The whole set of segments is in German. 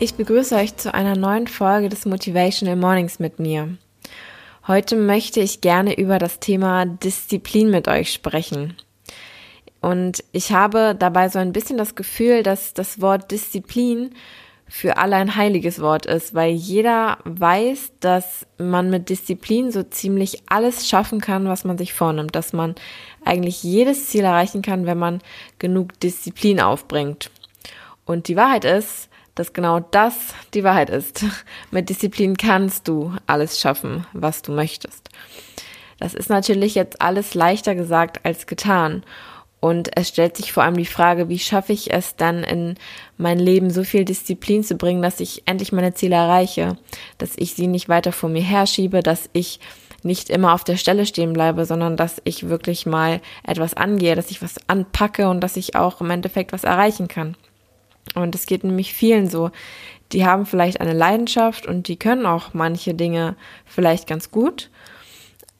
Ich begrüße euch zu einer neuen Folge des Motivational Mornings mit mir. Heute möchte ich gerne über das Thema Disziplin mit euch sprechen. Und ich habe dabei so ein bisschen das Gefühl, dass das Wort Disziplin für alle ein heiliges Wort ist, weil jeder weiß, dass man mit Disziplin so ziemlich alles schaffen kann, was man sich vornimmt, dass man eigentlich jedes Ziel erreichen kann, wenn man genug Disziplin aufbringt. Und die Wahrheit ist, dass genau das die Wahrheit ist. Mit Disziplin kannst du alles schaffen, was du möchtest. Das ist natürlich jetzt alles leichter gesagt als getan. Und es stellt sich vor allem die Frage, wie schaffe ich es dann in mein Leben so viel Disziplin zu bringen, dass ich endlich meine Ziele erreiche, dass ich sie nicht weiter vor mir herschiebe, dass ich nicht immer auf der Stelle stehen bleibe, sondern dass ich wirklich mal etwas angehe, dass ich was anpacke und dass ich auch im Endeffekt was erreichen kann. Und es geht nämlich vielen so. Die haben vielleicht eine Leidenschaft und die können auch manche Dinge vielleicht ganz gut,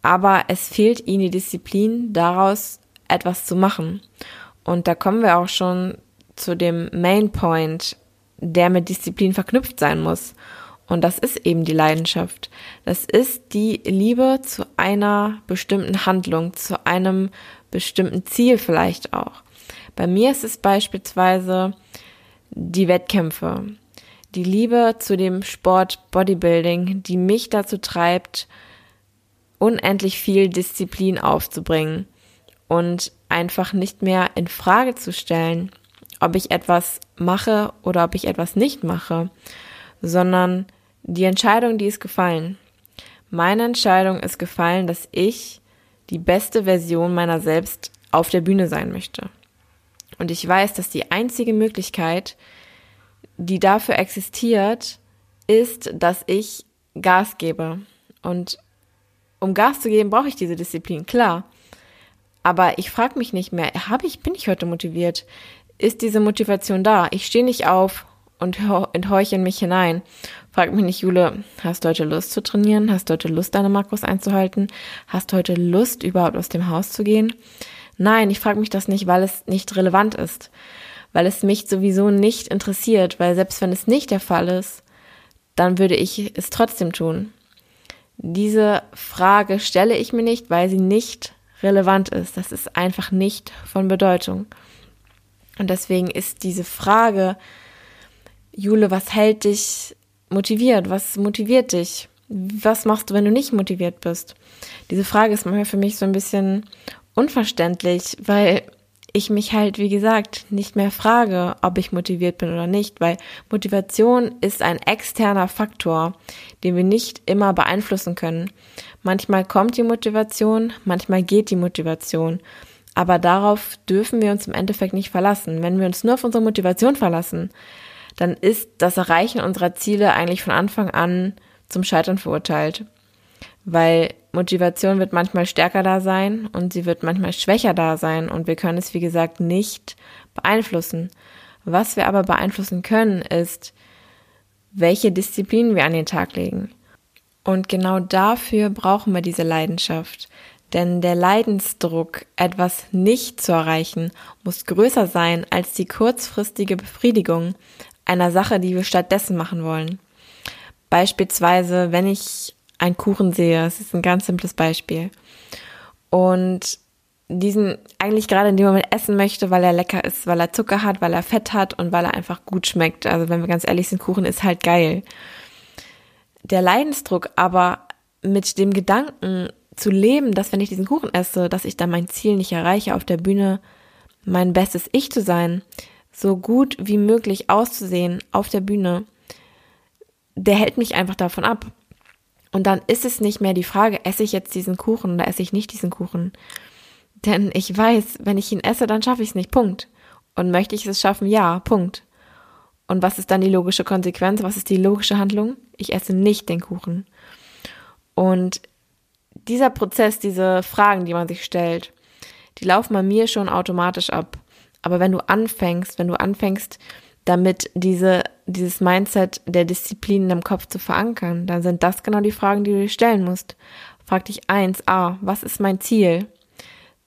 aber es fehlt ihnen die Disziplin, daraus etwas zu machen. Und da kommen wir auch schon zu dem Main Point, der mit Disziplin verknüpft sein muss. Und das ist eben die Leidenschaft. Das ist die Liebe zu einer bestimmten Handlung, zu einem bestimmten Ziel vielleicht auch. Bei mir ist es beispielsweise die Wettkämpfe, die Liebe zu dem Sport Bodybuilding, die mich dazu treibt, unendlich viel Disziplin aufzubringen und einfach nicht mehr in Frage zu stellen, ob ich etwas mache oder ob ich etwas nicht mache, sondern die Entscheidung, die ist gefallen. Meine Entscheidung ist gefallen, dass ich die beste Version meiner selbst auf der Bühne sein möchte. Und ich weiß, dass die einzige Möglichkeit, die dafür existiert, ist, dass ich Gas gebe. Und um Gas zu geben, brauche ich diese Disziplin, klar. Aber ich frage mich nicht mehr, habe ich, bin ich heute motiviert? Ist diese Motivation da? Ich stehe nicht auf und enthorche in mich hinein. Frag mich nicht, Jule, hast du heute Lust zu trainieren? Hast du heute Lust, deine Makros einzuhalten? Hast du heute Lust, überhaupt aus dem Haus zu gehen? Nein, ich frage mich das nicht, weil es nicht relevant ist, weil es mich sowieso nicht interessiert, weil selbst wenn es nicht der Fall ist, dann würde ich es trotzdem tun. Diese Frage stelle ich mir nicht, weil sie nicht relevant ist. Das ist einfach nicht von Bedeutung. Und deswegen ist diese Frage, Jule, was hält dich motiviert? Was motiviert dich? Was machst du, wenn du nicht motiviert bist? Diese Frage ist manchmal für mich so ein bisschen unverständlich, weil ich mich halt, wie gesagt, nicht mehr frage, ob ich motiviert bin oder nicht, weil Motivation ist ein externer Faktor, den wir nicht immer beeinflussen können. Manchmal kommt die Motivation, manchmal geht die Motivation. Aber darauf dürfen wir uns im Endeffekt nicht verlassen. Wenn wir uns nur auf unsere Motivation verlassen, dann ist das Erreichen unserer Ziele eigentlich von Anfang an zum Scheitern verurteilt weil Motivation wird manchmal stärker da sein und sie wird manchmal schwächer da sein und wir können es, wie gesagt, nicht beeinflussen. Was wir aber beeinflussen können, ist, welche Disziplinen wir an den Tag legen. Und genau dafür brauchen wir diese Leidenschaft. Denn der Leidensdruck, etwas nicht zu erreichen, muss größer sein als die kurzfristige Befriedigung einer Sache, die wir stattdessen machen wollen. Beispielsweise, wenn ich einen Kuchen sehe. Es ist ein ganz simples Beispiel. Und diesen eigentlich gerade in dem Moment essen möchte, weil er lecker ist, weil er Zucker hat, weil er Fett hat und weil er einfach gut schmeckt. Also wenn wir ganz ehrlich sind, Kuchen ist halt geil. Der Leidensdruck aber mit dem Gedanken zu leben, dass wenn ich diesen Kuchen esse, dass ich dann mein Ziel nicht erreiche, auf der Bühne mein bestes Ich zu sein, so gut wie möglich auszusehen auf der Bühne, der hält mich einfach davon ab. Und dann ist es nicht mehr die Frage, esse ich jetzt diesen Kuchen oder esse ich nicht diesen Kuchen. Denn ich weiß, wenn ich ihn esse, dann schaffe ich es nicht. Punkt. Und möchte ich es schaffen? Ja, Punkt. Und was ist dann die logische Konsequenz? Was ist die logische Handlung? Ich esse nicht den Kuchen. Und dieser Prozess, diese Fragen, die man sich stellt, die laufen bei mir schon automatisch ab. Aber wenn du anfängst, wenn du anfängst, damit diese, dieses Mindset der Disziplin in deinem Kopf zu verankern, dann sind das genau die Fragen, die du dir stellen musst. Frag dich eins, a, was ist mein Ziel?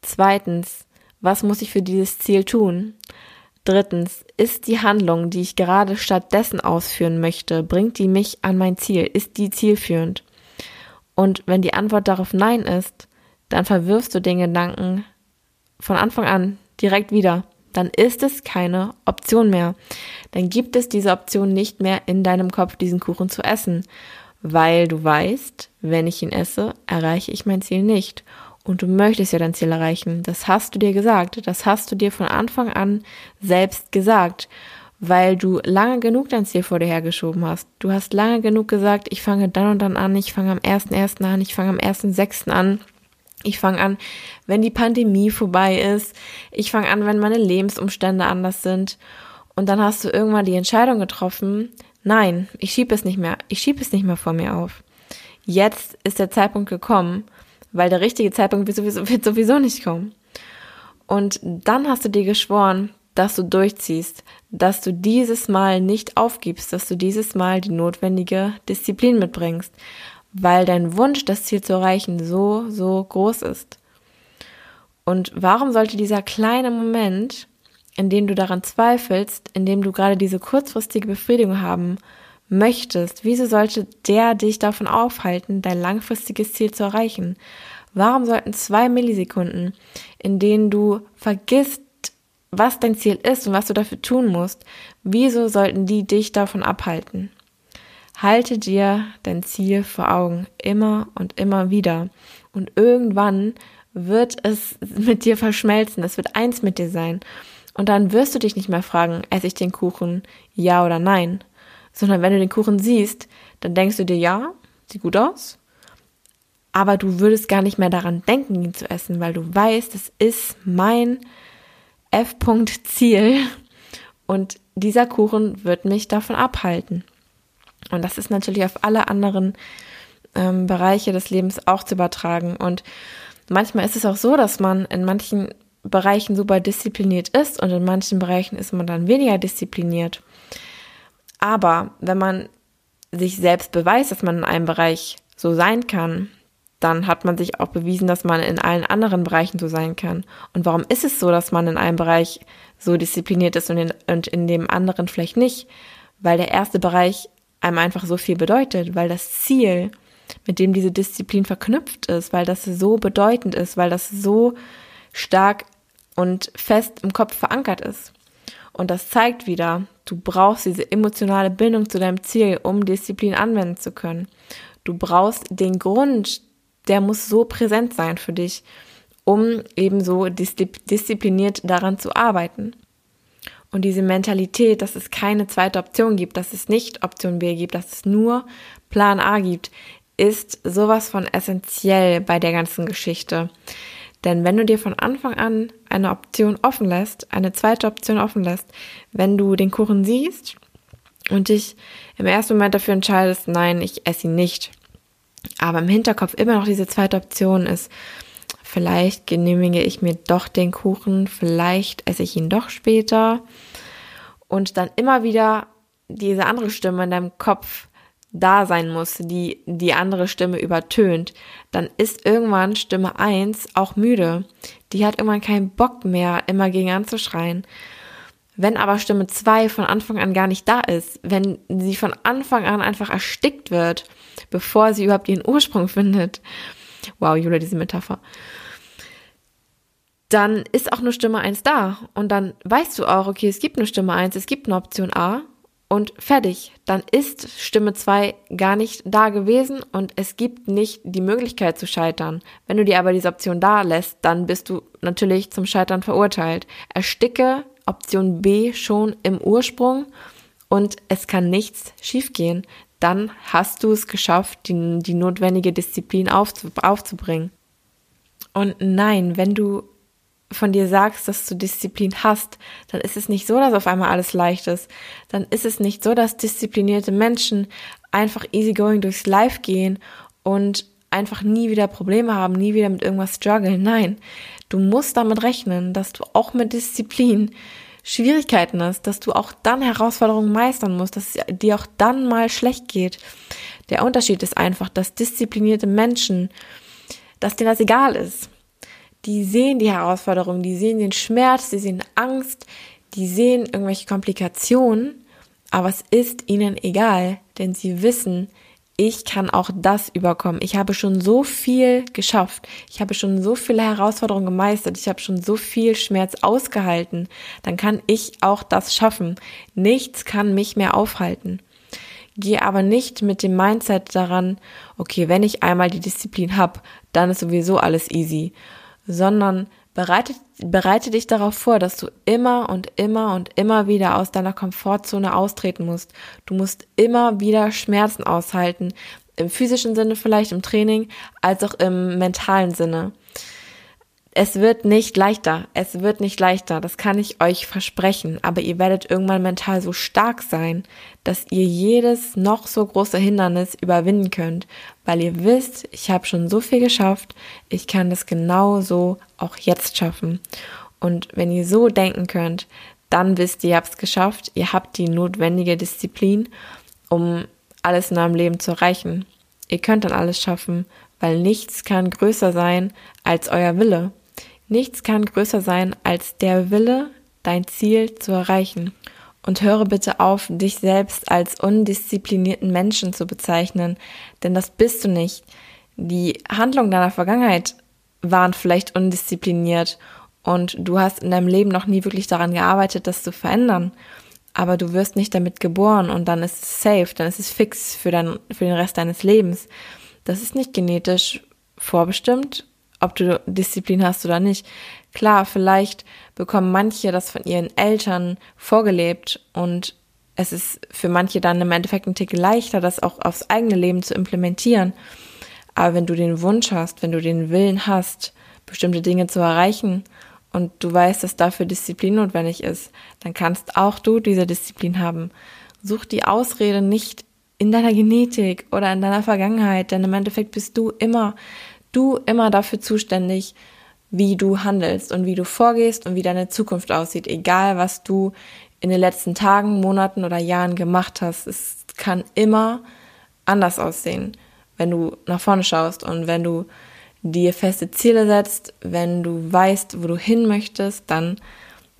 Zweitens, was muss ich für dieses Ziel tun? Drittens, ist die Handlung, die ich gerade stattdessen ausführen möchte, bringt die mich an mein Ziel? Ist die zielführend? Und wenn die Antwort darauf Nein ist, dann verwirfst du den Gedanken von Anfang an direkt wieder. Dann ist es keine Option mehr. Dann gibt es diese Option nicht mehr in deinem Kopf, diesen Kuchen zu essen, weil du weißt, wenn ich ihn esse, erreiche ich mein Ziel nicht. Und du möchtest ja dein Ziel erreichen. Das hast du dir gesagt. Das hast du dir von Anfang an selbst gesagt weil du lange genug dein Ziel vor dir hergeschoben hast. Du hast lange genug gesagt, ich fange dann und dann an, ich fange am 1.1. an, ich fange am 1.6. an. Ich fange an, wenn die Pandemie vorbei ist. Ich fange an, wenn meine Lebensumstände anders sind. Und dann hast du irgendwann die Entscheidung getroffen, nein, ich schiebe es nicht mehr, ich schiebe es nicht mehr vor mir auf. Jetzt ist der Zeitpunkt gekommen, weil der richtige Zeitpunkt wird sowieso, wird sowieso nicht kommen. Und dann hast du dir geschworen, dass du durchziehst, dass du dieses Mal nicht aufgibst, dass du dieses Mal die notwendige Disziplin mitbringst, weil dein Wunsch, das Ziel zu erreichen, so, so groß ist. Und warum sollte dieser kleine Moment, in dem du daran zweifelst, in dem du gerade diese kurzfristige Befriedigung haben möchtest, wieso sollte der dich davon aufhalten, dein langfristiges Ziel zu erreichen? Warum sollten zwei Millisekunden, in denen du vergisst, was dein Ziel ist und was du dafür tun musst, wieso sollten die dich davon abhalten? Halte dir dein Ziel vor Augen immer und immer wieder. Und irgendwann wird es mit dir verschmelzen, es wird eins mit dir sein. Und dann wirst du dich nicht mehr fragen, esse ich den Kuchen, ja oder nein, sondern wenn du den Kuchen siehst, dann denkst du dir, ja, sieht gut aus, aber du würdest gar nicht mehr daran denken, ihn zu essen, weil du weißt, es ist mein F-Punkt Ziel und dieser Kuchen wird mich davon abhalten. Und das ist natürlich auf alle anderen ähm, Bereiche des Lebens auch zu übertragen. Und manchmal ist es auch so, dass man in manchen Bereichen super diszipliniert ist und in manchen Bereichen ist man dann weniger diszipliniert. Aber wenn man sich selbst beweist, dass man in einem Bereich so sein kann, dann hat man sich auch bewiesen, dass man in allen anderen Bereichen so sein kann. Und warum ist es so, dass man in einem Bereich so diszipliniert ist und in, und in dem anderen vielleicht nicht? Weil der erste Bereich einem einfach so viel bedeutet, weil das Ziel, mit dem diese Disziplin verknüpft ist, weil das so bedeutend ist, weil das so stark und fest im Kopf verankert ist. Und das zeigt wieder, du brauchst diese emotionale Bindung zu deinem Ziel, um Disziplin anwenden zu können. Du brauchst den Grund, der muss so präsent sein für dich, um eben so diszipliniert daran zu arbeiten. Und diese Mentalität, dass es keine zweite Option gibt, dass es nicht Option B gibt, dass es nur Plan A gibt, ist sowas von essentiell bei der ganzen Geschichte. Denn wenn du dir von Anfang an eine Option offen lässt, eine zweite Option offen lässt, wenn du den Kuchen siehst und dich im ersten Moment dafür entscheidest, nein, ich esse ihn nicht, aber im Hinterkopf immer noch diese zweite Option ist, vielleicht genehmige ich mir doch den Kuchen, vielleicht esse ich ihn doch später und dann immer wieder diese andere Stimme in deinem Kopf da sein muss, die die andere Stimme übertönt, dann ist irgendwann Stimme 1 auch müde. Die hat irgendwann keinen Bock mehr, immer gegen anzuschreien. Wenn aber Stimme 2 von Anfang an gar nicht da ist, wenn sie von Anfang an einfach erstickt wird, bevor sie überhaupt ihren Ursprung findet. Wow, Julia, diese Metapher. Dann ist auch nur Stimme 1 da. Und dann weißt du auch, okay, es gibt eine Stimme 1, es gibt eine Option A und fertig. Dann ist Stimme 2 gar nicht da gewesen und es gibt nicht die Möglichkeit zu scheitern. Wenn du dir aber diese Option da lässt, dann bist du natürlich zum Scheitern verurteilt. Ersticke Option B schon im Ursprung und es kann nichts schiefgehen. Dann hast du es geschafft, die, die notwendige Disziplin aufzu, aufzubringen. Und nein, wenn du von dir sagst, dass du Disziplin hast, dann ist es nicht so, dass auf einmal alles leicht ist. Dann ist es nicht so, dass disziplinierte Menschen einfach easygoing durchs Life gehen und einfach nie wieder Probleme haben, nie wieder mit irgendwas strugglen. Nein, du musst damit rechnen, dass du auch mit Disziplin Schwierigkeiten hast, dass du auch dann Herausforderungen meistern musst, dass es dir auch dann mal schlecht geht. Der Unterschied ist einfach, dass disziplinierte Menschen, dass denen das egal ist die sehen die Herausforderung, die sehen den Schmerz, die sehen Angst, die sehen irgendwelche Komplikationen, aber es ist ihnen egal, denn sie wissen, ich kann auch das überkommen. Ich habe schon so viel geschafft. Ich habe schon so viele Herausforderungen gemeistert. Ich habe schon so viel Schmerz ausgehalten. Dann kann ich auch das schaffen. Nichts kann mich mehr aufhalten. Gehe aber nicht mit dem Mindset daran, okay, wenn ich einmal die Disziplin habe, dann ist sowieso alles easy sondern bereite, bereite dich darauf vor, dass du immer und immer und immer wieder aus deiner Komfortzone austreten musst. Du musst immer wieder Schmerzen aushalten, im physischen Sinne vielleicht im Training, als auch im mentalen Sinne es wird nicht leichter. Es wird nicht leichter. Das kann ich euch versprechen. Aber ihr werdet irgendwann mental so stark sein, dass ihr jedes noch so große Hindernis überwinden könnt, weil ihr wisst, ich habe schon so viel geschafft. Ich kann das genauso auch jetzt schaffen. Und wenn ihr so denken könnt, dann wisst ihr, ihr habt es geschafft. Ihr habt die notwendige Disziplin, um alles in eurem Leben zu erreichen. Ihr könnt dann alles schaffen, weil nichts kann größer sein als euer Wille. Nichts kann größer sein als der Wille, dein Ziel zu erreichen. Und höre bitte auf, dich selbst als undisziplinierten Menschen zu bezeichnen, denn das bist du nicht. Die Handlungen deiner Vergangenheit waren vielleicht undiszipliniert und du hast in deinem Leben noch nie wirklich daran gearbeitet, das zu verändern. Aber du wirst nicht damit geboren und dann ist es safe, dann ist es fix für, dein, für den Rest deines Lebens. Das ist nicht genetisch vorbestimmt ob du Disziplin hast oder nicht. Klar, vielleicht bekommen manche das von ihren Eltern vorgelebt und es ist für manche dann im Endeffekt ein Tick leichter, das auch aufs eigene Leben zu implementieren. Aber wenn du den Wunsch hast, wenn du den Willen hast, bestimmte Dinge zu erreichen und du weißt, dass dafür Disziplin notwendig ist, dann kannst auch du diese Disziplin haben. Such die Ausrede nicht in deiner Genetik oder in deiner Vergangenheit, denn im Endeffekt bist du immer du immer dafür zuständig, wie du handelst und wie du vorgehst und wie deine Zukunft aussieht, egal was du in den letzten Tagen, Monaten oder Jahren gemacht hast. Es kann immer anders aussehen, wenn du nach vorne schaust und wenn du dir feste Ziele setzt, wenn du weißt, wo du hin möchtest, dann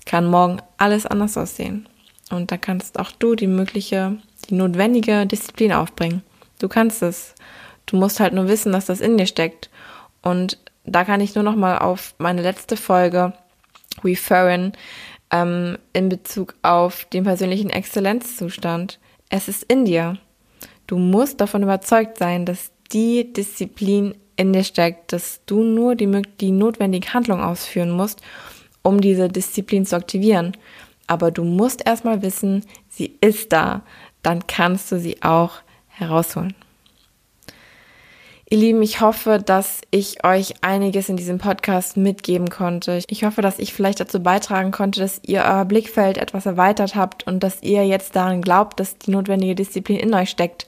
kann morgen alles anders aussehen. Und da kannst auch du die mögliche, die notwendige Disziplin aufbringen. Du kannst es. Du musst halt nur wissen, dass das in dir steckt. Und da kann ich nur noch mal auf meine letzte Folge referen ähm, in Bezug auf den persönlichen Exzellenzzustand. Es ist in dir. Du musst davon überzeugt sein, dass die Disziplin in dir steckt, dass du nur die, die notwendige Handlung ausführen musst, um diese Disziplin zu aktivieren. Aber du musst erstmal wissen, sie ist da. Dann kannst du sie auch herausholen. Ihr Lieben, ich hoffe, dass ich euch einiges in diesem Podcast mitgeben konnte. Ich hoffe, dass ich vielleicht dazu beitragen konnte, dass ihr euer Blickfeld etwas erweitert habt und dass ihr jetzt daran glaubt, dass die notwendige Disziplin in euch steckt,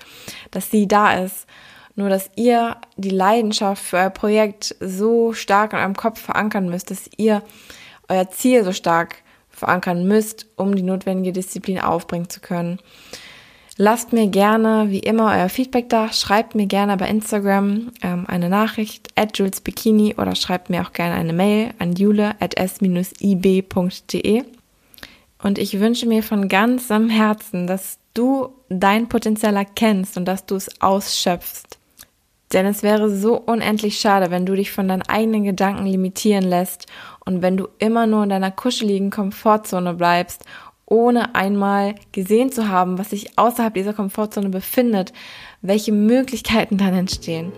dass sie da ist. Nur, dass ihr die Leidenschaft für euer Projekt so stark in eurem Kopf verankern müsst, dass ihr euer Ziel so stark verankern müsst, um die notwendige Disziplin aufbringen zu können. Lasst mir gerne, wie immer, euer Feedback da. Schreibt mir gerne bei Instagram ähm, eine Nachricht at Jules Bikini oder schreibt mir auch gerne eine Mail an jule at s-ib.de. Und ich wünsche mir von ganzem Herzen, dass du dein Potenzial erkennst und dass du es ausschöpfst. Denn es wäre so unendlich schade, wenn du dich von deinen eigenen Gedanken limitieren lässt und wenn du immer nur in deiner kuscheligen Komfortzone bleibst ohne einmal gesehen zu haben, was sich außerhalb dieser Komfortzone befindet, welche Möglichkeiten dann entstehen.